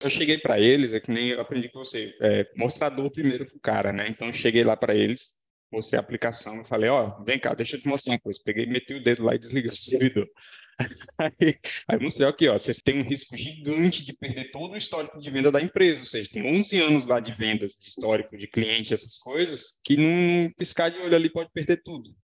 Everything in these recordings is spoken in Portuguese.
Eu cheguei para eles, é que nem eu aprendi com você, é, mostrador primeiro pro cara, né? Então eu cheguei lá para eles, mostrei a aplicação, falei, ó, oh, vem cá, deixa eu te mostrar uma coisa. Peguei, meti o dedo lá e desliguei o servidor. Aí, aí mostrei aqui, ó, vocês têm um risco gigante de perder todo o histórico de venda da empresa, ou seja, tem 11 anos lá de vendas, de histórico, de cliente, essas coisas, que num piscar de olho ali pode perder tudo.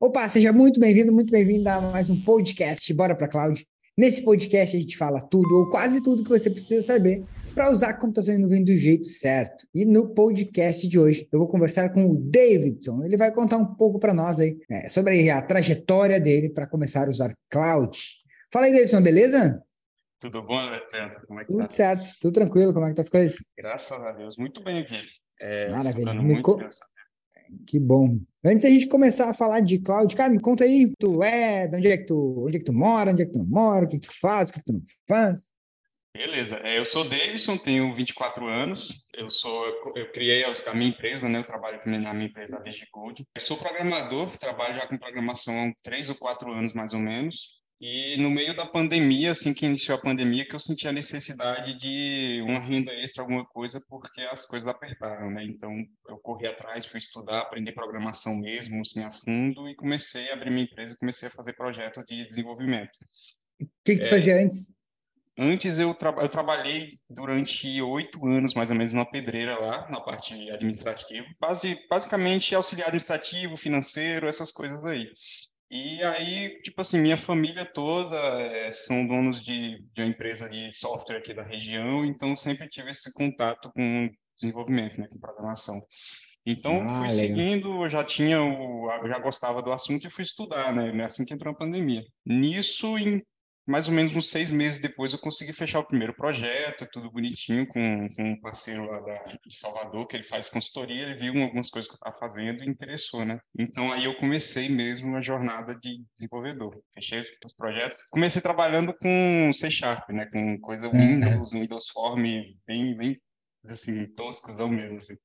Opa, seja muito bem-vindo, muito bem-vindo a mais um podcast Bora para Cloud. Nesse podcast a gente fala tudo ou quase tudo que você precisa saber para usar a computação em nuvem do jeito certo. E no podcast de hoje eu vou conversar com o Davidson. Ele vai contar um pouco para nós aí é, sobre a trajetória dele para começar a usar cloud. Fala aí, Davidson, beleza? Tudo bom, Alexandre? Como é que tudo tá? certo, tudo tranquilo, como é que tá as coisas? Graças a Deus, muito bem aqui. É, Maravilha. Me, co que bom. Antes da gente começar a falar de cloud, cara, me conta aí, tu é, de onde é que tu, onde é que tu mora, onde é que tu não mora, o que, tu faz, o que, tu não faz. Beleza, é, eu sou Davidson, tenho 24 anos, eu sou, eu criei a minha empresa, né, eu trabalho na minha empresa, a DigiCode. Eu sou programador, trabalho já com programação há 3 ou 4 anos mais ou menos, e no meio da pandemia, assim que iniciou a pandemia, que eu senti a necessidade de uma renda extra, alguma coisa, porque as coisas apertaram, né? Então, eu corri atrás, fui estudar, aprender programação mesmo, assim, a fundo, e comecei a abrir minha empresa, comecei a fazer projeto de desenvolvimento. O que, que tu é, fazia antes? Antes eu, tra eu trabalhei durante oito anos, mais ou menos, numa pedreira lá, na parte administrativa. Basi basicamente auxiliar administrativo, financeiro, essas coisas aí. E aí, tipo assim, minha família toda é, são donos de, de uma empresa de software aqui da região, então sempre tive esse contato com desenvolvimento, né, com programação. Então, ah, fui legal. seguindo, já tinha o, já gostava do assunto e fui estudar, né, assim que entrou a pandemia. Nisso, em mais ou menos uns seis meses depois eu consegui fechar o primeiro projeto, tudo bonitinho, com, com um parceiro lá da, de Salvador, que ele faz consultoria, ele viu algumas coisas que eu estava fazendo e interessou, né? Então aí eu comecei mesmo a jornada de desenvolvedor. Fechei os projetos. Comecei trabalhando com C Sharp, né? Com coisa Windows, Windows Form, bem, bem assim, toscosão mesmo, assim.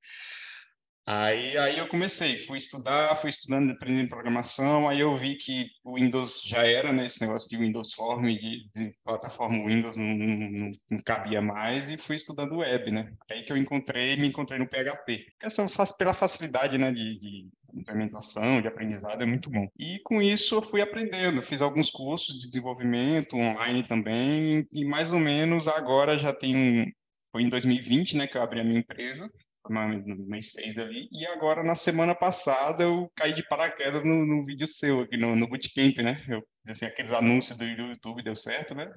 Aí, aí eu comecei, fui estudar, fui estudando, aprendendo programação, aí eu vi que o Windows já era, né, esse negócio de Windows Form, de, de plataforma Windows não, não, não, cabia mais, e fui estudando web, né, aí que eu encontrei, me encontrei no PHP, essa pela facilidade, né, de, de implementação, de aprendizado, é muito bom. E com isso eu fui aprendendo, fiz alguns cursos de desenvolvimento online também, e mais ou menos agora já tem, foi em 2020, né, que eu abri a minha empresa, no mês 6 ali. E agora, na semana passada, eu caí de paraquedas no, no vídeo seu aqui no, no Bootcamp, né? Eu assim, aqueles anúncios do, YouTube deu certo, né?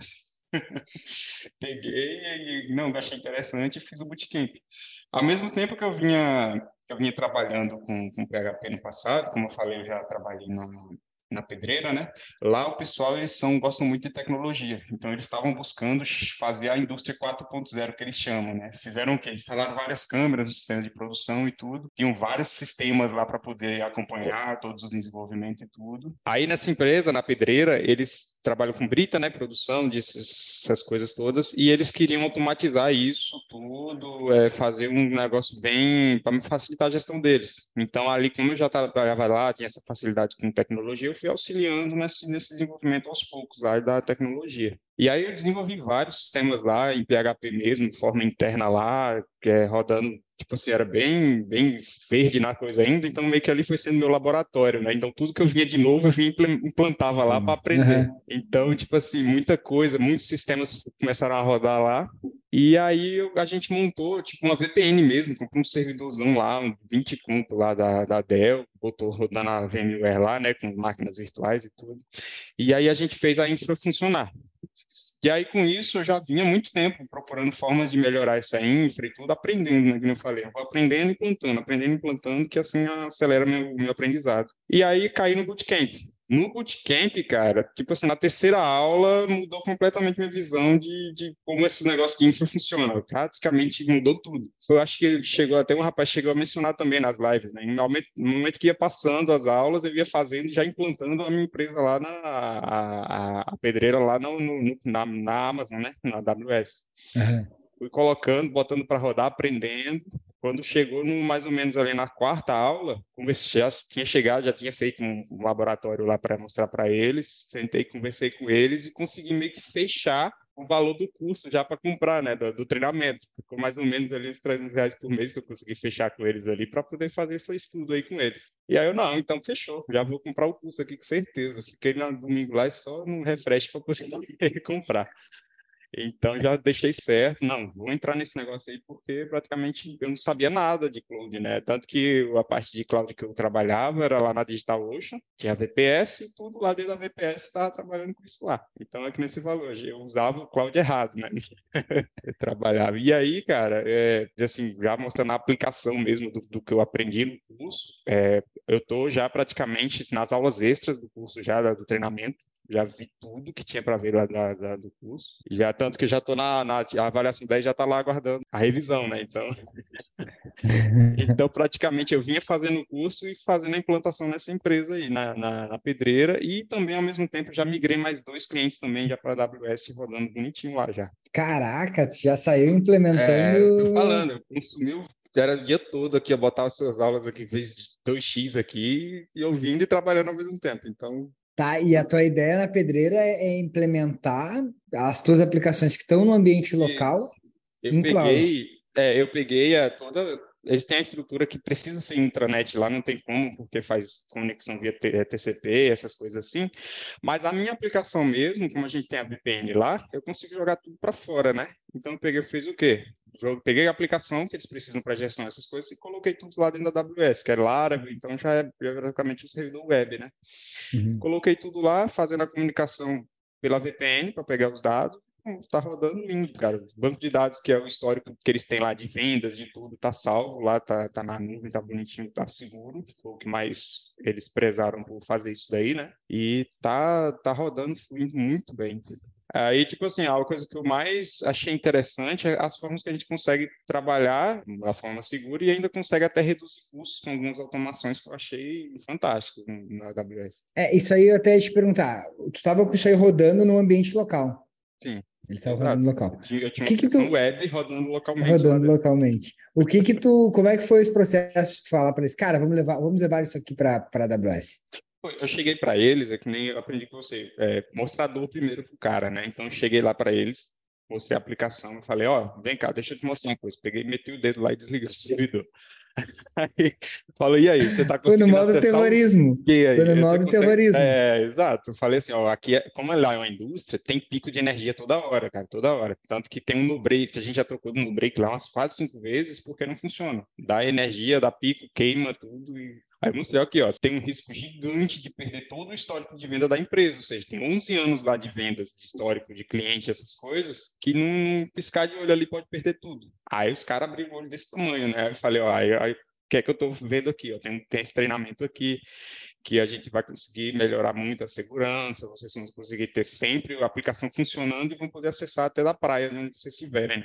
Peguei e não, achei interessante e fiz o Bootcamp. Ao mesmo tempo que eu vinha, eu vinha trabalhando com, com PHP no passado, como eu falei, eu já trabalhei na, na pedreira, né? Lá o pessoal eles são gostam muito de tecnologia, então eles estavam buscando fazer a indústria 4.0 que eles chamam, né? Fizeram o quê? Instalaram várias câmeras no sistema de produção e tudo, tinham vários sistemas lá para poder acompanhar todos os desenvolvimentos e tudo. Aí nessa empresa, na pedreira, eles trabalham com brita, né? Produção dessas coisas todas e eles queriam automatizar isso tudo, é, fazer um negócio bem para facilitar a gestão deles. Então ali como eu já trabalhava lá, tinha essa facilidade com tecnologia fui auxiliando nesse, nesse desenvolvimento aos poucos lá da tecnologia. E aí eu desenvolvi vários sistemas lá em PHP mesmo, de forma interna lá, que é rodando, tipo assim, era bem, bem verde na coisa ainda, então meio que ali foi sendo meu laboratório, né? Então tudo que eu vinha de novo, eu vinha implantava lá para aprender. Uhum. Então, tipo assim, muita coisa, muitos sistemas começaram a rodar lá. E aí a gente montou, tipo, uma VPN mesmo, comprou um servidorzão lá, um 20 conto lá da, da Dell, botou rodando na VMware lá, né, com máquinas virtuais e tudo. E aí a gente fez a infra funcionar. E aí, com isso, eu já vinha muito tempo procurando formas de melhorar essa infra e tudo, aprendendo, né? Como eu falei, eu vou aprendendo e implantando, aprendendo e implantando, que assim acelera meu, meu aprendizado. E aí, caí no bootcamp. No bootcamp, cara, tipo assim, na terceira aula mudou completamente minha visão de, de como esses negócios de infra funcionam. Praticamente mudou tudo. Eu acho que chegou, até um rapaz chegou a mencionar também nas lives, né? No momento, no momento que ia passando as aulas, eu ia fazendo, já implantando a minha empresa lá na a, a pedreira lá no, no, na, na Amazon, né? Na AWS. Uhum. Fui colocando, botando para rodar, aprendendo. Quando chegou no, mais ou menos ali na quarta aula, conversei, já tinha chegado, já tinha feito um, um laboratório lá para mostrar para eles, sentei, conversei com eles e consegui meio que fechar o valor do curso já para comprar, né, do, do, treinamento. Ficou mais ou menos ali uns 300 reais por mês que eu consegui fechar com eles ali para poder fazer esse estudo aí com eles. E aí eu, não, então fechou, já vou comprar o curso aqui com certeza. Fiquei no domingo lá e só no refresh para poder comprar. Então já deixei certo, não, vou entrar nesse negócio aí porque praticamente eu não sabia nada de cloud, né? Tanto que a parte de cloud que eu trabalhava era lá na DigitalOcean, tinha VPS e tudo lá dentro da VPS estava trabalhando com isso lá. Então é que nesse valor, eu usava o cloud errado, né? eu trabalhava. E aí, cara, é, assim, já mostrando a aplicação mesmo do, do que eu aprendi no curso, é, eu tô já praticamente nas aulas extras do curso já do treinamento, já vi tudo que tinha para ver lá da, da, do curso. Já tanto que já estou na, na avaliação 10 já está lá aguardando a revisão, né? Então, então praticamente eu vinha fazendo o curso e fazendo a implantação nessa empresa aí na, na, na, pedreira e também ao mesmo tempo já migrei mais dois clientes também já para a AWS rodando bonitinho lá já. Caraca, já saiu implementando. É, tô falando, eu consumi era o dia todo aqui, eu botava as suas aulas aqui, vezes 2x aqui, e ouvindo e trabalhando ao mesmo tempo. Então, Tá, e a tua ideia na pedreira é, é implementar as tuas aplicações que estão no ambiente local eu em peguei, cloud. É, eu peguei a toda. Eles têm a estrutura que precisa ser intranet lá, não tem como, porque faz conexão via TCP, é, essas coisas assim. Mas a minha aplicação mesmo, como a gente tem a VPN lá, eu consigo jogar tudo para fora, né? Então eu peguei, fiz o quê? peguei a aplicação que eles precisam para gestão dessas coisas e coloquei tudo lá dentro da AWS, que é Laravel, então já é praticamente o servidor web, né? Uhum. Coloquei tudo lá, fazendo a comunicação pela VPN para pegar os dados. Está rodando lindo, cara. O banco de dados, que é o histórico que eles têm lá de vendas, de tudo, tá salvo lá, tá, tá na nuvem, tá bonitinho, tá seguro. Foi o que mais eles prezaram por fazer isso daí, né? E tá, tá rodando, fluindo muito bem. Aí, tipo assim, a coisa que eu mais achei interessante é as formas que a gente consegue trabalhar da forma segura e ainda consegue até reduzir custos com algumas automações que eu achei fantásticas na AWS. É, isso aí eu até ia te perguntar. Tu estava com isso aí rodando no ambiente local? Sim. Ele estava rodando local. Eu tinha, eu tinha que uma que tu... web rodando localmente. Rodando localmente. O que que tu, como é que foi esse processo de falar para eles, cara, vamos levar, vamos levar isso aqui para a AWS? Eu cheguei para eles, é que nem eu aprendi com você, é, mostrador primeiro pro cara, né? Então eu cheguei lá para eles, mostrei a aplicação, falei, ó, oh, vem cá, deixa eu te mostrar uma coisa. Peguei, meti o dedo lá e desliguei o servidor. Aí falou, e aí, você tá conseguindo Foi no modo terrorismo. Foi no modo consegue... terrorismo. É, exato. Falei assim, ó, aqui, é... como lá é uma indústria, tem pico de energia toda hora, cara, toda hora. Tanto que tem um no break, a gente já trocou no break lá umas quatro, cinco vezes, porque não funciona. Dá energia, dá pico, queima tudo e Aí mostrei aqui, ó, tem um risco gigante de perder todo o histórico de venda da empresa, ou seja, tem 11 anos lá de vendas, de histórico de cliente, essas coisas, que num piscar de olho ali pode perder tudo. Aí os caras abriram o olho desse tamanho, né? Aí eu falei, ó, aí, o que é que eu estou vendo aqui? Ó, tem, tem esse treinamento aqui que a gente vai conseguir melhorar muito a segurança, vocês vão conseguir ter sempre a aplicação funcionando e vão poder acessar até da praia, onde vocês estiverem.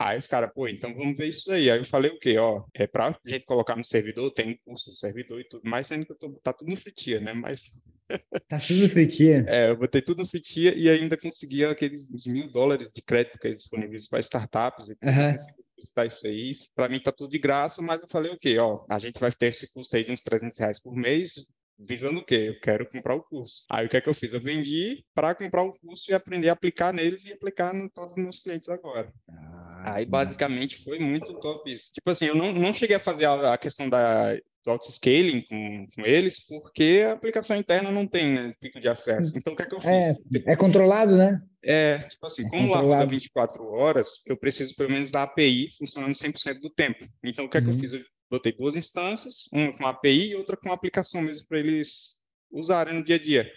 Aí os caras, pô, então vamos ver isso aí. Aí eu falei o quê? Ó, é para a gente colocar no servidor, tem um curso no servidor e tudo mais, sendo que eu tô, tá tudo no fritia, né? Mas... Tá tudo no fritia? É, eu botei tudo no fritia e ainda consegui aqueles mil dólares de crédito que eles disponibilizam para startups e tudo. Uhum está isso aí. Para mim tá tudo de graça, mas eu falei o okay, quê? Ó, a gente vai ter esse custo aí de uns 300 reais por mês, visando o quê? Eu quero comprar o curso. Aí o que é que eu fiz? Eu vendi para comprar o curso e aprender a aplicar neles e aplicar em todos os meus clientes agora. Ah, Aí basicamente foi muito top isso. Tipo assim, eu não, não cheguei a fazer a, a questão da do auto-scaling com, com, eles, porque a aplicação interna não tem né, pico de acesso. Então, o que é que eu fiz? É, é controlado, né? É, tipo assim, é como lá roda 24 horas, eu preciso pelo menos da API funcionando 100% do tempo. Então, o que é uhum. que eu uhum. fiz? Eu botei duas instâncias, uma com API e outra com aplicação mesmo para eles usarem no dia a dia.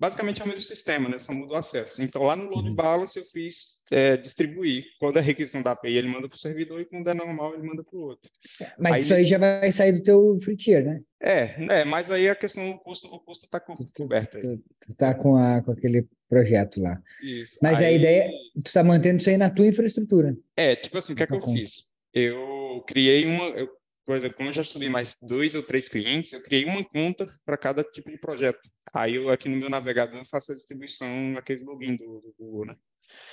Basicamente é o mesmo sistema, né? Só muda o acesso. Então, lá no load uhum. balance eu fiz é, distribuir. Quando é requisição da API, ele manda para o servidor e quando é normal, ele manda para o outro. Mas aí, isso aí já vai sair do teu free tier, né? É, é, mas aí a questão do custo, o custo está coberto. Tu, tu, tu, tá com, a, com aquele projeto lá. Isso. Mas aí, a ideia, tu está mantendo isso aí na tua infraestrutura. É, tipo assim, o que é que eu fiz? Eu criei uma, eu por exemplo, como eu já estudei mais dois ou três clientes, eu criei uma conta para cada tipo de projeto. Aí eu aqui no meu navegador faço a distribuição naquele login do, do Google, né?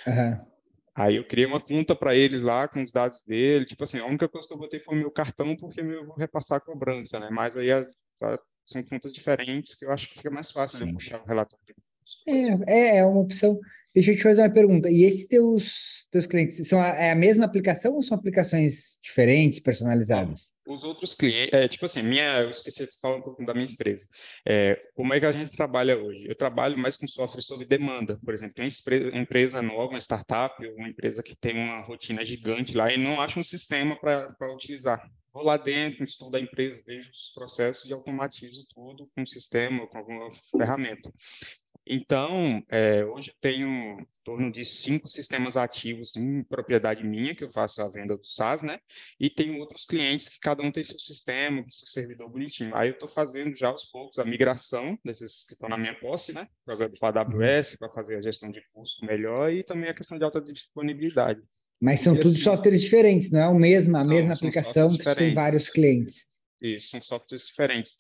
Uhum. Aí eu criei uma conta para eles lá com os dados dele. Tipo assim, a única coisa que eu botei foi o meu cartão, porque eu vou repassar a cobrança, né? Mas aí são contas diferentes que eu acho que fica mais fácil de puxar o relatório. É, é, é uma opção. Deixa eu te fazer uma pergunta. E esses teus, teus clientes, são a, é a mesma aplicação ou são aplicações diferentes, personalizadas? Os outros clientes, é, tipo assim, minha, eu esqueci de falar um pouco da minha empresa. É, como é que a gente trabalha hoje? Eu trabalho mais com software sob demanda, por exemplo, uma empresa nova, uma startup, uma empresa que tem uma rotina gigante lá e não acha um sistema para utilizar. Vou lá dentro, estudo a empresa, vejo os processos e automatizo tudo com um sistema, com alguma ferramenta. Então, é, hoje eu tenho em torno de cinco sistemas ativos em propriedade minha, que eu faço a venda do SaaS, né? E tenho outros clientes que cada um tem seu sistema, seu servidor bonitinho. Aí eu estou fazendo já aos poucos a migração desses que estão na minha posse, né? Para a AWS, para fazer a gestão de custo melhor e também a questão de alta disponibilidade. Mas são todos assim, softwares diferentes, não é o mesmo, a mesma aplicação que tem vários clientes. Isso, são softwares diferentes.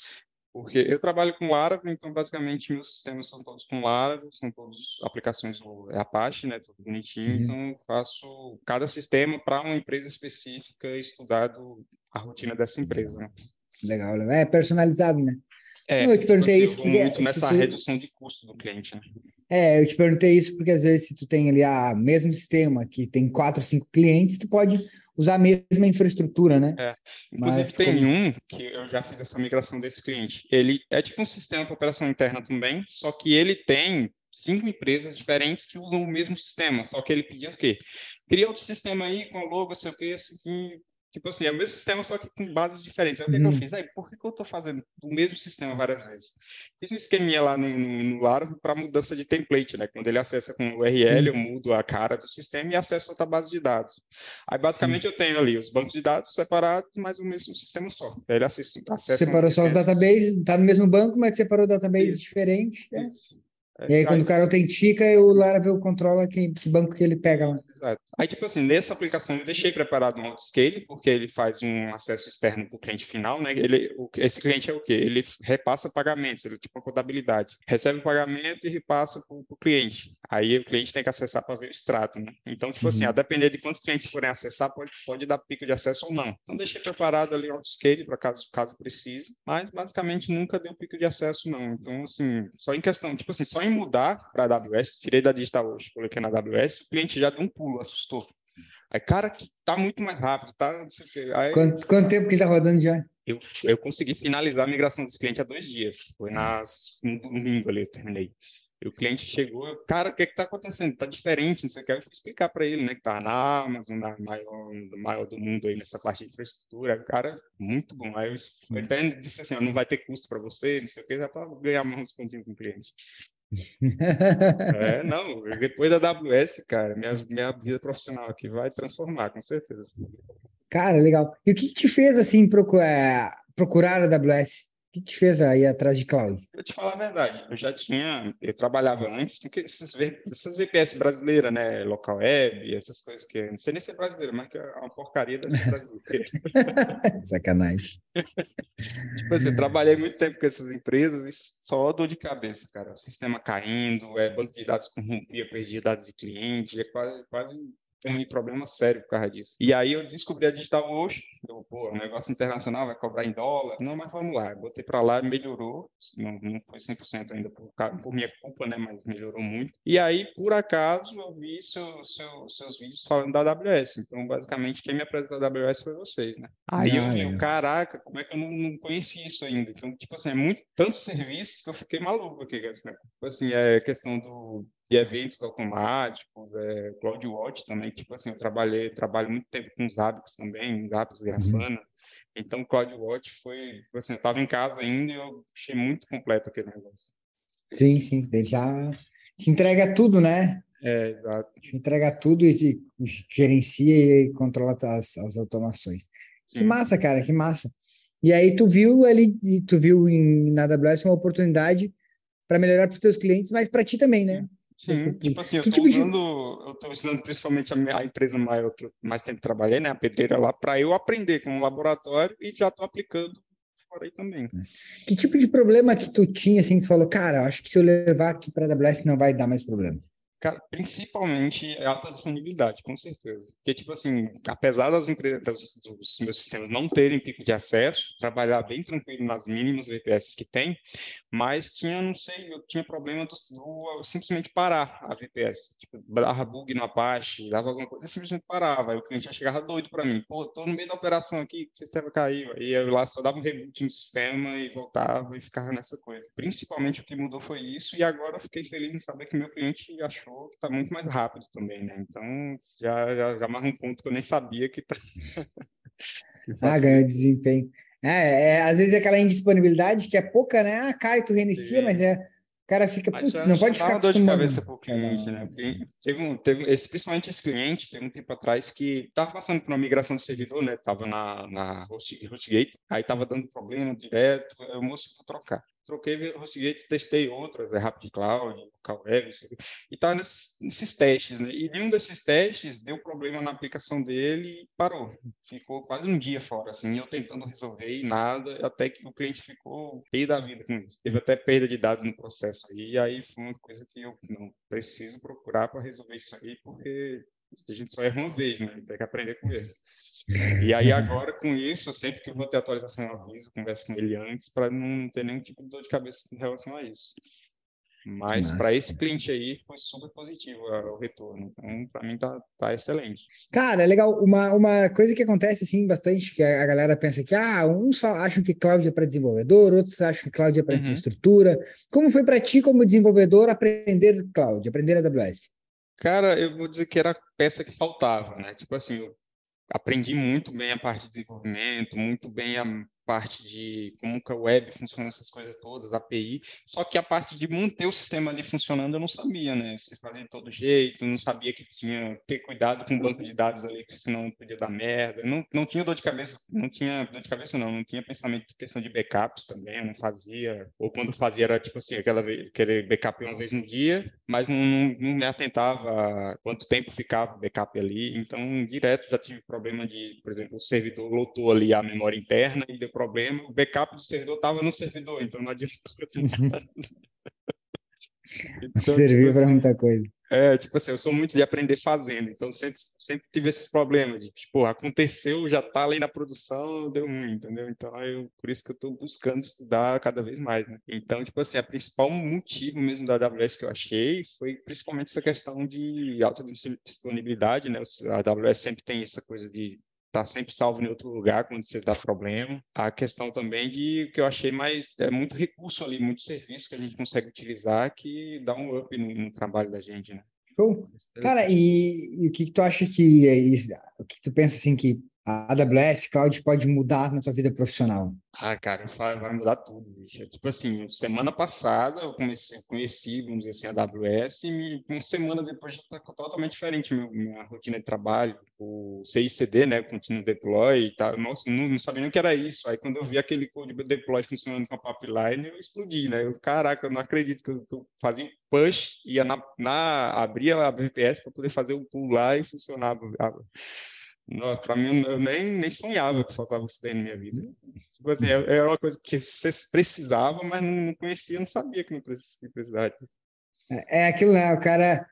Porque eu trabalho com Laravel, então basicamente meus sistemas são todos com Laravel, são todos aplicações do Apache, né, tudo bonitinho. Uhum. Então eu faço cada sistema para uma empresa específica, estudado a rotina dessa empresa. Né? Legal, é personalizado, né? É, eu te tipo perguntei assim, isso porque muito nessa tu... redução de custo do cliente, né? É, eu te perguntei isso porque às vezes se tu tem ali a mesmo sistema que tem quatro, cinco clientes, tu pode usar a mesma infraestrutura, né? É. Inclusive Mas, tem como... um que eu já fiz essa migração desse cliente. Ele é tipo um sistema para operação interna também, só que ele tem cinco empresas diferentes que usam o mesmo sistema, só que ele pedia o quê? Cria outro sistema aí com logo, sei o quê, assim, Tipo assim, é o mesmo sistema, só que com bases diferentes. Aí o que, uhum. que eu fiz? Aí, por que, que eu estou fazendo o mesmo sistema várias vezes? Fiz um esqueminha lá no, no, no Laravel para mudança de template, né? Quando ele acessa com o URL, Sim. eu mudo a cara do sistema e acesso outra base de dados. Aí, basicamente, Sim. eu tenho ali os bancos de dados separados, mas o mesmo sistema só. Aí ele acessa, acessa Separou só os databases, está no mesmo banco, mas separou databases diferentes. É. E aí, quando o cara autentica, o Laravel controla que, que banco que ele pega lá. Exato. Aí, tipo assim, nessa aplicação eu deixei preparado um autoscale, porque ele faz um acesso externo para o cliente final, né? Ele, o, esse cliente é o quê? Ele repassa pagamentos, ele tipo uma contabilidade. Recebe o pagamento e repassa para o cliente. Aí o cliente tem que acessar para ver o extrato, né? Então, tipo assim, uhum. assim, a depender de quantos clientes forem acessar, pode, pode dar pico de acesso ou não. Então, deixei preparado ali um autoscale para caso, caso precise, mas basicamente nunca deu pico de acesso, não. Então, assim, só em questão, tipo assim, só em mudar para a AWS, tirei da digital hoje, coloquei na AWS, o cliente já deu um pulo, assustou. Aí, cara, tá muito mais rápido, tá? Não sei o quê. Aí, quanto, quanto tempo que está rodando já? Eu, eu consegui finalizar a migração desse cliente há dois dias. Foi nas, no domingo ali, eu terminei. E o cliente chegou, cara, o que é que tá acontecendo? Tá diferente, não sei o que. Eu fui explicar para ele, né, que tá na Amazon, na maior, maior do mundo aí nessa parte de infraestrutura. Cara, muito bom. Aí eu, eu até disse assim, ó, não vai ter custo para você, não sei o que, já para ganhar mais pontinhos com o cliente é, não, depois da AWS, cara, minha, minha vida profissional aqui vai transformar, com certeza. Cara, legal. E o que, que te fez, assim, procurar, procurar a AWS? Que te fez aí atrás de cloud? Eu te falar a verdade, eu já tinha, eu trabalhava antes, porque esses, essas VPS brasileiras, né, local web, essas coisas que, não sei nem se é brasileira, mas que é uma porcaria ser brasileira. Sacanagem. tipo assim, eu trabalhei muito tempo com essas empresas e só dor de cabeça, cara. O sistema caindo, é, banco de dados corrompia, perdia dados de cliente, é quase, quase tem um problema sério por causa disso. E aí eu descobri a Digital Ocean, eu, pô, o negócio internacional vai cobrar em dólar. Não, mas vamos lá, botei para lá, melhorou, não, não foi 100% ainda por, por, minha culpa, né, mas melhorou muito. E aí, por acaso, eu vi seu, seu, seus vídeos falando da AWS. Então, basicamente, quem me apresentou a AWS foi vocês, né? Aí ah, eu vi, é. caraca, como é que eu não, não conhecia isso ainda? Então, tipo assim, é muito, tanto serviço que eu fiquei maluco aqui, né? Tipo assim, é questão do de eventos automáticos, é, CloudWatch também, tipo assim, eu trabalhei, trabalho muito tempo com Zabbix também, Zabbix, Grafana, uhum. então CloudWatch foi, tipo assim, eu estava em casa ainda e eu achei muito completo aquele negócio. Sim, sim, ele já te entrega tudo, né? É, exato. Te entrega tudo e gerencia e controla as, as automações. Sim. Que massa, cara, que massa. E aí tu viu ali, tu viu em, na AWS uma oportunidade para melhorar para os teus clientes, mas para ti também, né? Sim, tipo assim, eu estou tipo usando, de... eu tô usando principalmente a, a, empresa maior que eu mais tempo trabalhei, né, a pedreira lá, para eu aprender com um laboratório e já estou aplicando fora aí também. É. Que tipo de problema que tu tinha, assim, que tu falou, cara, acho que se eu levar aqui para a AWS não vai dar mais problema? Cara, principalmente a alta disponibilidade, com certeza. Porque, tipo assim, apesar das empresas, dos, dos, meus sistemas não terem pico de acesso, trabalhar bem tranquilo nas mínimas VPS que tem, mas tinha, não sei, eu tinha problema do, do simplesmente parar a VPS. Tipo, dava bug no Apache, dava alguma coisa, simplesmente parava. Aí o cliente já chegava doido para mim. Pô, tô no meio da operação aqui, o sistema caiu. Aí eu lá só dava um reboot no sistema e voltava e ficava nessa coisa. Principalmente o que mudou foi isso, e agora eu fiquei feliz em saber que meu cliente achou achou que está muito mais rápido também, né? Então já, já, já um ponto que eu nem sabia que tá. ah, ganhou desempenho. É, é, às vezes é aquela indisponibilidade que é pouca, né? Ah, cai, tu reinicia, Sim. mas é. O cara fica. Mas já, não pode ficar. dor de cabeça pro cliente, né? Teve, um, teve esse, principalmente esse cliente, teve um tempo atrás que estava passando por uma migração de servidor, né? Tava na, na HostGate, aí tava dando problema direto, o moço foi trocar troquei HostGate, testei outras, é Rapid Cloud, Local Web, e estava nesses, nesses, testes, né? E nenhum desses testes deu problema na aplicação dele e parou. Ficou quase um dia fora, assim, eu tentando resolver e nada, até que o cliente ficou cheio da vida com isso. Teve até perda de dados no processo aí, e aí foi uma coisa que eu não preciso procurar para resolver isso aí, porque a gente só erra uma vez, né? Tem que aprender com ele. E aí agora com isso, sempre que eu vou ter atualização eu aviso, converso com ele antes para não ter nenhum tipo de dor de cabeça em relação a isso. Mas para esse cliente aí foi super positivo o retorno. Então, para mim tá, tá excelente. Cara, é legal. Uma, uma coisa que acontece assim bastante, que a, galera pensa que ah, uns acham que cloud é para desenvolvedor, outros acham que cloud é para uhum. infraestrutura. Como foi para ti, como desenvolvedor, aprender cloud, aprender AWS? Cara, eu vou dizer que era a peça que faltava, né? Tipo assim, eu aprendi muito bem a parte de desenvolvimento, muito bem a parte de como que a web funciona, essas coisas todas, API, só que a parte de manter o sistema ali funcionando eu não sabia, né? Você fazia de todo jeito, não sabia que tinha que ter cuidado com o banco de dados ali, porque senão podia dar merda. Não, não tinha dor de cabeça, não tinha dor de cabeça não, não tinha pensamento de questão de backups também, eu não fazia, ou quando fazia era tipo assim, aquela querer backup uma vez no dia, mas não, não, não me atentava quanto tempo ficava o backup ali, então direto já tive problema de, por exemplo, o servidor lotou ali a memória interna e deu problema, o backup do servidor estava no servidor, então não adiantou. então, Serviu tipo para assim, muita coisa. É, tipo assim, eu sou muito de aprender fazendo, então sempre, sempre tive esses problemas de, tipo, aconteceu, já tá ali na produção, deu ruim, entendeu? Então, eu, por isso que eu estou buscando estudar cada vez mais, né? Então, tipo assim, a principal motivo mesmo da AWS que eu achei foi principalmente essa questão de alta disponibilidade, né? A AWS sempre tem essa coisa de tá sempre salvo em outro lugar quando você dá problema. A questão também de que eu achei mais é muito recurso ali, muito serviço que a gente consegue utilizar que dá um up no, no trabalho da gente, né? Show. Cara, e, e, o que, que tu acha que é isso? O que tu pensa assim que a AWS Cloud pode mudar na tua vida profissional? Ah, cara, vai mudar tudo, bicho. Tipo assim, semana passada eu comecei, conheci, vamos dizer assim, a AWS e uma semana depois já está totalmente diferente meu, minha rotina de trabalho. O CICD, né, Continuous Deploy e tal. Nossa, não, não sabia nem o que era isso. Aí quando eu vi aquele code de deploy funcionando com a pipeline, eu explodi, né? Eu, caraca, eu não acredito que eu, que eu fazia um push, ia na, na abria a VPS para poder fazer o pull lá e funcionava. Para mim, eu nem, nem sonhava que faltava isso daí na minha vida. Tipo assim, era é, é uma coisa que você precisava, mas não conhecia, não sabia que não precisava É, é aquilo, né? O cara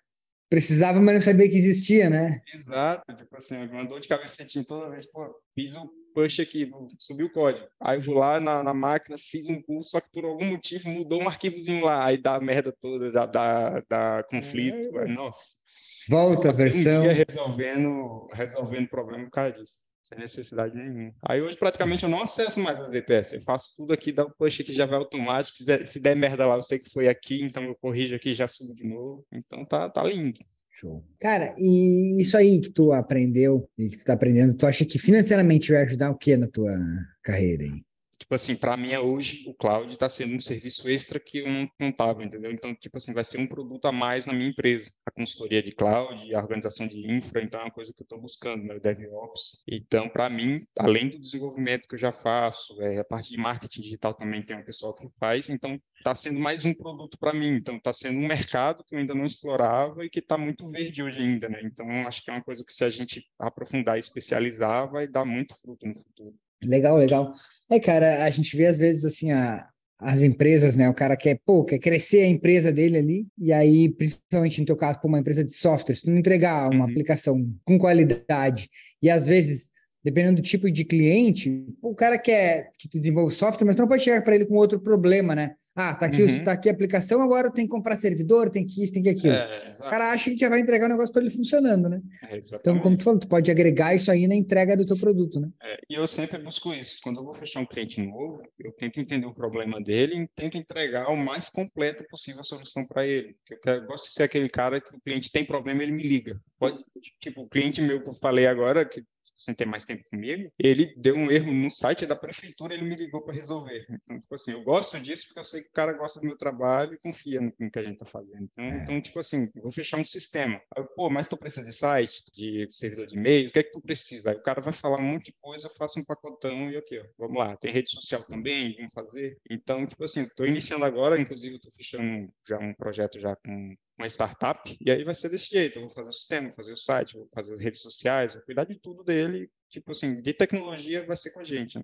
precisava, mas não sabia que existia, né? Exato. Tipo assim, uma dor de cabeça tinha toda vez, pô, fiz um push aqui, subi o código. Aí eu vou lá na, na máquina, fiz um pull, só que por algum motivo mudou um arquivozinho lá, aí dá merda toda, dá, dá, dá conflito. É. Aí, nossa. Volta a versão. Um resolvendo, resolvendo problema por causa disso. Sem necessidade nenhuma. Aí hoje praticamente eu não acesso mais a VPS. Eu faço tudo aqui, dá o push que já vai automático. Se der, se der merda lá, eu sei que foi aqui, então eu corrijo aqui e já subo de novo. Então tá, tá lindo. Show. Cara, e isso aí que tu aprendeu e que tu tá aprendendo, tu acha que financeiramente vai ajudar o que na tua carreira aí? Tipo assim, para mim hoje o cloud está sendo um serviço extra que eu não contava, entendeu? Então, tipo assim, vai ser um produto a mais na minha empresa. A consultoria de cloud, a organização de infra, então é uma coisa que eu estou buscando, né? O DevOps. Então, para mim, além do desenvolvimento que eu já faço, é, a parte de marketing digital também tem um pessoal que faz, então está sendo mais um produto para mim. Então, está sendo um mercado que eu ainda não explorava e que está muito verde hoje ainda, né? Então, acho que é uma coisa que se a gente aprofundar e especializar, vai dar muito fruto no futuro. Legal, legal. É, cara, a gente vê às vezes assim a, as empresas, né? O cara quer, pô, quer crescer a empresa dele ali, e aí, principalmente no teu caso, por uma empresa de software, se tu não entregar uma uhum. aplicação com qualidade, e às vezes, dependendo do tipo de cliente, o cara quer que tu desenvolva software, mas tu não pode chegar para ele com outro problema, né? Ah, tá aqui, uhum. tá aqui a aplicação, agora tem que comprar servidor, tem que isso, tem que aquilo. É, o cara acha que já vai entregar o negócio para ele funcionando, né? É, então, como tu falou, tu pode agregar isso aí na entrega do teu produto, né? É, e eu sempre busco isso. Quando eu vou fechar um cliente novo, eu tento entender o problema dele e tento entregar o mais completo possível a solução para ele. Porque eu, quero, eu gosto de ser aquele cara que o cliente tem problema, ele me liga. Pode, tipo, o cliente meu que eu falei agora, que sem ter mais tempo comigo, ele deu um erro no site da prefeitura, ele me ligou para resolver. Então, tipo assim, eu gosto disso porque eu sei que o cara gosta do meu trabalho e confia no, no que a gente está fazendo. Então, é. então, tipo assim, vou fechar um sistema. Pô, mas tu precisa de site, de servidor de e-mail, o que é que tu precisa? Aí o cara vai falar um monte de coisa, eu faço um pacotão e aqui, ó, vamos lá. Tem rede social também, vamos fazer. Então, tipo assim, estou iniciando agora, inclusive estou fechando já um projeto já com uma startup, e aí vai ser desse jeito, eu vou fazer o sistema, vou fazer o site, vou fazer as redes sociais, vou cuidar de tudo dele, tipo assim, de tecnologia vai ser com a gente. Né?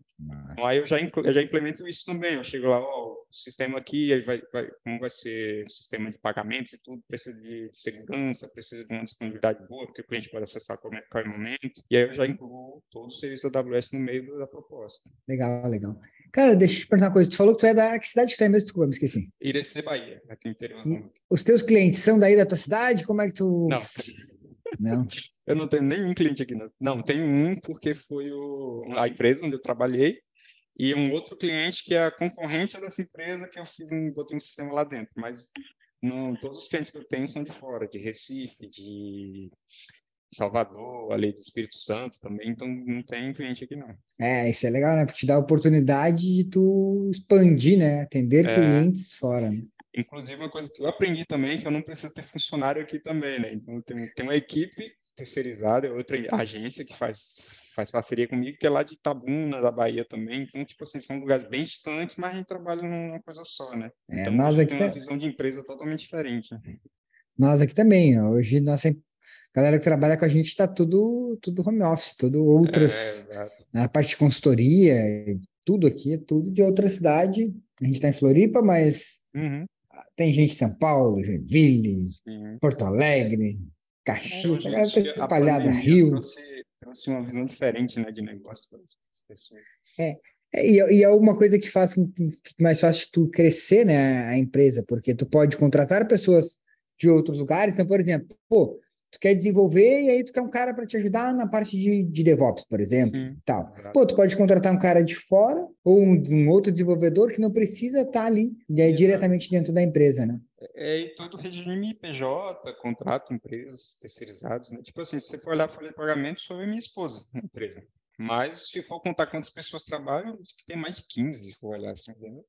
Então aí eu já, eu já implemento isso também, eu chego lá, ó, o sistema aqui, aí vai, vai, como vai ser o sistema de pagamentos e tudo, precisa de, de segurança, precisa de uma disponibilidade boa, porque o cliente pode acessar a qualquer momento, e aí eu já incluo todo o serviço da AWS no meio da proposta. Legal, legal. Cara, deixa eu te perguntar uma coisa. Tu falou que tu é da. Que cidade que tu é mesmo? Desculpa, me esqueci. Irecê, Bahia, aqui no interior. os teus clientes são daí da tua cidade? Como é que tu. Não. Não. Eu não tenho nenhum cliente aqui. Não, não tenho um porque foi o, a empresa onde eu trabalhei e um outro cliente que é a concorrente dessa empresa que eu fiz um, botei um sistema lá dentro. Mas não, todos os clientes que eu tenho são de fora, de Recife, de Salvador, ali do Espírito Santo também, então não tem cliente aqui não. É, isso é legal, né? Porque te dá a oportunidade de tu expandir, né? Atender é, clientes fora. Né? Inclusive, uma coisa que eu aprendi também que eu não preciso ter funcionário aqui também, né? Então, tem, tem uma equipe terceirizada, outra agência que faz, faz parceria comigo, que é lá de Itabuna, da Bahia também. Então, tipo assim, são lugares bem distantes, mas a gente trabalha numa coisa só, né? É, então, nós aqui tem uma tá... visão de empresa totalmente diferente. Né? Nós aqui também, hoje nossa galera que trabalha com a gente está tudo, tudo home office, tudo outras, é, na parte de consultoria, tudo aqui, é tudo de outra cidade. A gente está em Floripa, mas uhum. tem gente em São Paulo, Joinville, uhum. Porto Alegre, Caxias, é, a galera está espalhada, Rio. Trouxe, trouxe uma visão diferente né, de negócio para as pessoas. É, é, e, e é uma coisa que faz com que fique mais fácil tu crescer né, a empresa, porque tu pode contratar pessoas de outros lugares. Então, por exemplo, pô, tu quer desenvolver e aí tu quer um cara para te ajudar na parte de, de DevOps, por exemplo, Sim, tal. Pô, tu pode contratar um cara de fora ou um, um outro desenvolvedor que não precisa estar tá ali é, diretamente dentro da empresa, né? É, e todo regime PJ, contrato, empresas terceirizadas, né? Tipo assim, se você for olhar a folha de pagamento, sou eu e minha esposa na empresa. Mas se for contar quantas pessoas trabalham, tem mais de 15, se for olhar assim, entendeu?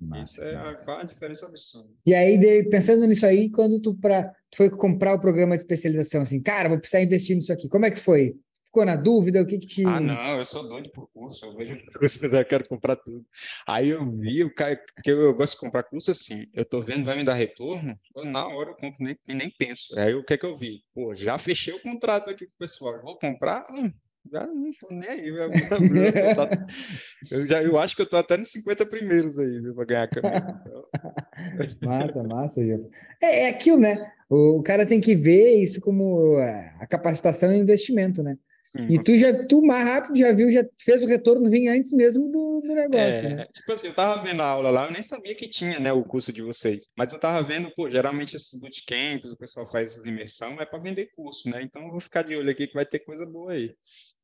Massa, Isso é uma diferença absurda. E aí, de, pensando nisso aí, quando tu, pra, tu foi comprar o programa de especialização, assim, cara, vou precisar investir nisso aqui, como é que foi? Ficou na dúvida? O que que te... Ah, não, eu sou doido por curso, eu vejo cursos, eu quero comprar tudo. Aí eu vi, o cara, que eu gosto de comprar curso assim, eu tô vendo, vai me dar retorno, eu, na hora eu compro, nem, nem penso. Aí o que é que eu vi? Pô, já fechei o contrato aqui com o pessoal, vou comprar? Hum, já não tô nem aí. Eu, eu, já, eu acho que eu tô até nos 50 primeiros aí, viu, para ganhar a camisa. Então. massa, massa, Gil. É, é aquilo, né? O cara tem que ver isso como é, a capacitação e investimento, né? Sim, e tu já, tu mais rápido já viu, já fez o retorno vir antes mesmo do, do negócio, é, né? Tipo assim, eu tava vendo a aula lá, eu nem sabia que tinha, né, o curso de vocês. Mas eu tava vendo, pô, geralmente esses bootcamps, o pessoal faz essas imersão, é para vender curso, né? Então eu vou ficar de olho aqui que vai ter coisa boa aí.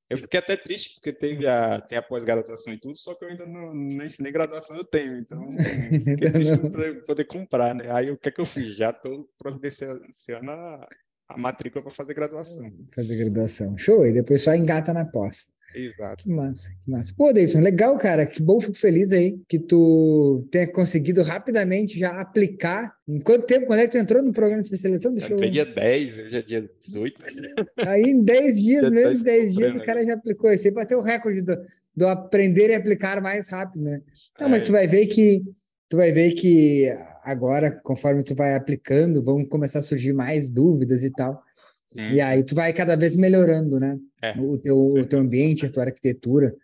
Eu fiquei até triste porque teve a, tem a pós-graduação e tudo, só que eu ainda não, não ensinei graduação, eu tenho, então fiquei triste poder, poder comprar, né? Aí o que é que eu fiz? Já estou providenciando a, a matrícula para fazer graduação. Fazer graduação. Show, e depois só engata na pós. Exato. Que massa, que massa. Pô, Davidson, legal, cara. Que bom, fico feliz aí que tu tenha conseguido rapidamente já aplicar. Em quanto tempo? Quando é que tu entrou no programa de especialização? Deixa eu entrei dia 10, hoje é dia 18. Aí em 10 dias, mesmo 10 dias, o cara já aplicou. Aí bateu o recorde do, do aprender e aplicar mais rápido, né? Não, é. mas tu vai ver que tu vai ver que agora, conforme tu vai aplicando, vão começar a surgir mais dúvidas e tal. Sim. E aí tu vai cada vez melhorando, né? É, o, teu, o teu ambiente, a tua arquitetura.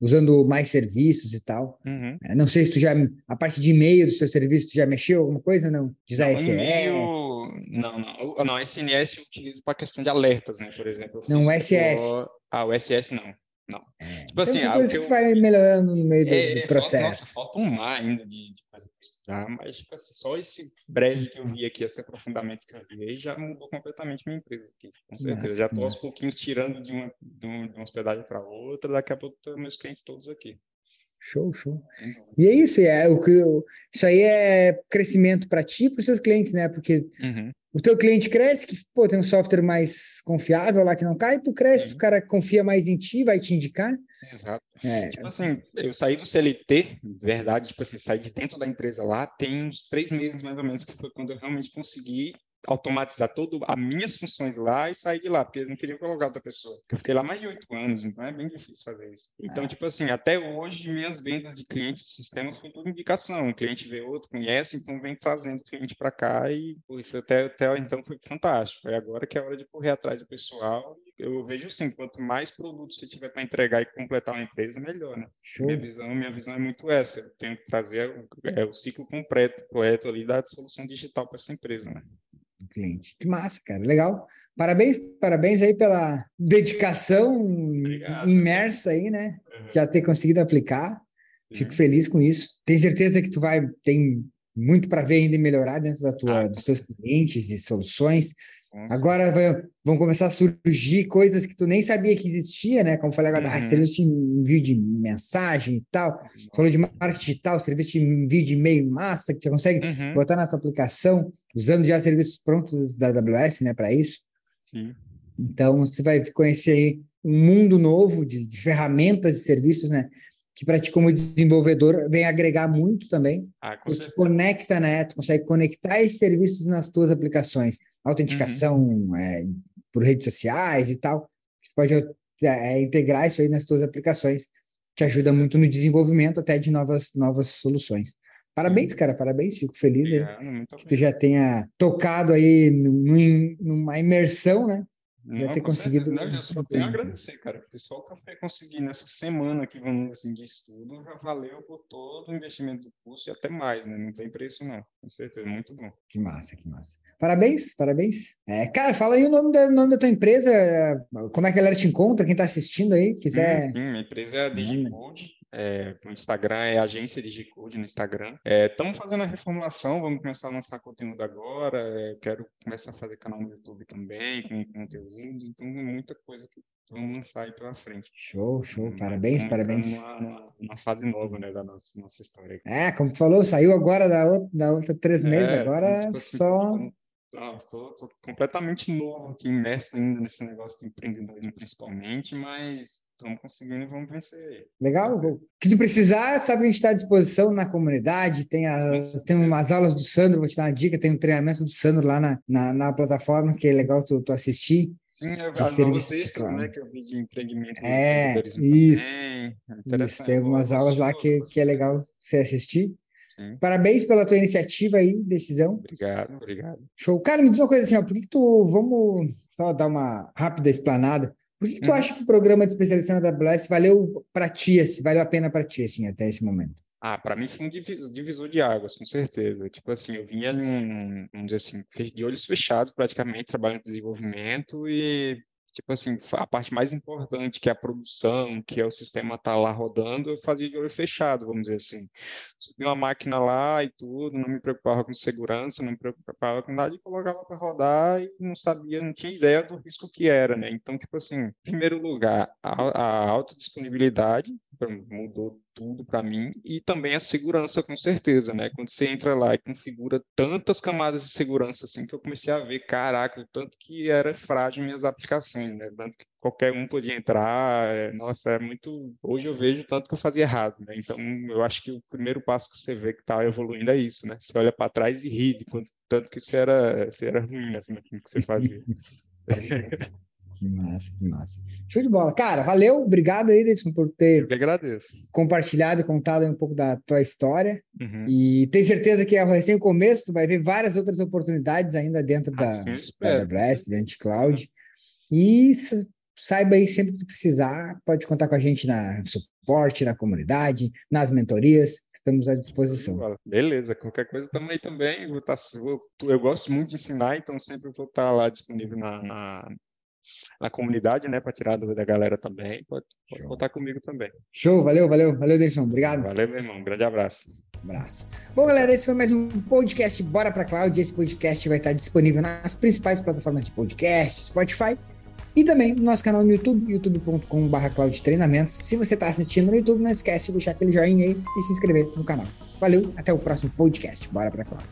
usando mais serviços e tal. Uhum. É, não sei se tu já, a parte de e-mail do seu serviço, tu já mexeu alguma coisa, não? Diz Não, ASS? não, não, não, SNS eu utilizo para questão de alertas, né, por exemplo. Não, o SS. Ah, o SS não. É, Tipo assim, então, são ah, coisas que que, eu- tu vai melhorando no meio do, É, do falta- nossa, processo. falta um mar ainda de, de coisa para estudar, mas tipo assim, só esse breve que eu vi aqui, esse aprofundamento que eu vi aí, já mudou completamente minha empresa aqui, com certeza. massa, já estou aos pouquinhos tirando de uma, de uma, hospedagem para outra, daqui a pouco tô meus clientes todos aqui. Show, show. Dúvida. E é isso, é o que isso aí é crescimento para ti e para os seus clientes, né? Porque Uhum. o teu cliente cresce, que pô, tem um software mais confiável lá que não cai, tu cresce, Sim. o cara confia mais em ti, vai te indicar. Exato. É, Tipo assim, eu saí do CLT, verdade, tipo assim, saí de dentro da empresa lá, tem uns três meses mais ou menos, que foi quando eu realmente consegui automatizar todas as minhas funções lá e sair de lá, porque eles não queriam colocar outra pessoa. Eu fiquei lá mais de oito anos, então é bem difícil fazer isso. Então, Ah. tipo assim, até hoje, minhas vendas de clientes de sistemas foi por indicação. O cliente vê outro, conhece, então vem trazendo o cliente para cá e, pô, isso até, até então foi fantástico. É agora que é hora de correr atrás do pessoal. Eu vejo assim, quanto mais produtos você tiver para entregar e completar uma empresa, melhor, né? show. Minha visão, minha visão é muito essa. Eu tenho que trazer o, é, o ciclo completo, completo ali da solução digital para essa empresa, né? Cliente. Que massa, cara. Legal. Parabéns, parabéns aí pela dedicação Obrigado. imersa aí, né? Já ter conseguido aplicar. Fico Sim. feliz com isso. Tenho certeza que tu vai tem muito para ver ainda e melhorar dentro da tua, Ah, dos teus clientes e soluções. Com Agora vai- vão começar a surgir coisas que tu nem sabia que existia, né? Como falei agora, ah, Uhum. serviço de envio de mensagem e tal. Falou de marketing digital, serviço de envio de e-mail massa, que tu consegue Uhum. botar na tua aplicação, usando já serviços prontos da AWS, né, para isso. Sim. Então, você vai conhecer aí um mundo novo de, de ferramentas e serviços, né, que para ti como desenvolvedor vem agregar muito também, Ah, porque conecta, né, tu consegue conectar esses serviços nas tuas aplicações, autenticação Uhum. é, por redes sociais e tal, tu pode é, integrar isso aí nas tuas aplicações, que ajuda muito no desenvolvimento até de novas, novas soluções. Parabéns, cara, parabéns, fico feliz aí Obrigado, muito que tu já tenha tocado aí numa imersão, né? Já Não, ter conseguido certeza. Não, eu só tenho a entender. agradecer, cara, porque só o que eu consegui nessa semana aqui, vamos dizer assim, de estudo, já valeu por todo o investimento do curso e até mais, né? Não tem preço, não. Com certeza, muito bom. Que massa, que massa. Parabéns, parabéns. É, cara, fala aí o nome da, nome da tua empresa, como é que a galera te encontra, quem tá assistindo aí, quiser. Sim, sim, minha empresa é a. Digicode. É, o Instagram é agência Digicode no Instagram. Estamos fazendo a reformulação, vamos começar a lançar conteúdo agora. é, quero começar a fazer canal no YouTube também, com conteúdo. Então, muita coisa que vamos lançar aí pela frente. Show, show, Mas parabéns, parabéns. numa fase nova né, da nossa, nossa história. É, como tu falou, saiu agora da outra, da outra três meses, É, agora tipo assim, só. Ah, tô completamente novo aqui, imerso ainda nesse negócio de empreendedorismo principalmente, mas estamos conseguindo e vamos vencer. Legal. O que tu precisar, sabe que a gente está à disposição na comunidade. Tem, as, tem umas aulas do Sandro, vou te dar uma dica. Tem um treinamento do Sandro lá na, na, na plataforma, que é legal tu, tu assistir. Sim, eu, as extras, claro. né, que eu vi de empreendimento É, isso. também. É Isso, interessante, tem algumas aulas lá que, que é legal você assistir. Sim. Parabéns pela tua iniciativa aí, decisão. Obrigado, obrigado. Show. Cara, me diz uma coisa assim, ó, por que, que tu. Vamos só dar uma rápida explanada. Por que, que tu Uhum. acha que o programa de especialização da AWS valeu para ti, assim, valeu a pena para ti, assim, até esse momento? Ah, para mim foi um divis- divisor de águas, com certeza. Tipo assim, eu vinha num, vamos dizer assim, de olhos fechados praticamente, trabalhando em desenvolvimento e, tipo assim, a parte mais importante, que é a produção, que é o sistema tá lá rodando, eu fazia de olho fechado, vamos dizer assim. Subi uma máquina lá e tudo, não me preocupava com segurança, não me preocupava com nada e colocava para rodar e não sabia, não tinha ideia do risco que era, né? Então, tipo assim, em primeiro lugar, a, a alta disponibilidade mudou tudo para mim e também a segurança com certeza, né? Quando você entra lá e configura tantas camadas de segurança assim que eu comecei a ver, caraca, o tanto que era frágil minhas aplicações, né? Tanto que qualquer um podia entrar, é, nossa, é muito. Hoje eu vejo tanto que eu fazia errado, né? Então eu acho que o primeiro passo que você vê que está evoluindo é isso, né? Você olha para trás e ri de quanto tanto que você era, você era ruim assim, que você fazia. Que massa, que massa. Show de bola. Cara, valeu, obrigado aí, Davidson, por ter Eu compartilhado e contado um pouco da tua história. Uhum. E tenho certeza que é recém o começo, tu vai ver várias outras oportunidades ainda dentro da, Assim eu da espero. AWS, dentro de cloud. E s- saiba aí sempre que precisar, pode contar com a gente na suporte, na comunidade, nas mentorias, estamos à disposição. Beleza, qualquer coisa também também, vou tá, vou, eu gosto muito de ensinar, então sempre vou estar tá lá disponível na, na, na comunidade, né, para tirar a dúvida da galera também, pode, pode contar comigo também. Show, valeu, valeu, valeu, Deison, obrigado. Valeu, meu irmão, um grande abraço. Abraço. Bom, galera, esse foi mais um podcast Bora Pra Cloud. Esse podcast vai estar disponível nas principais plataformas de podcast, Spotify e também no nosso canal no YouTube, youtube.com.br Cloud Treinamentos. Se você está assistindo no YouTube, não esquece de deixar aquele joinha aí e se inscrever no canal. Valeu, até o próximo podcast. Bora Pra Cloud.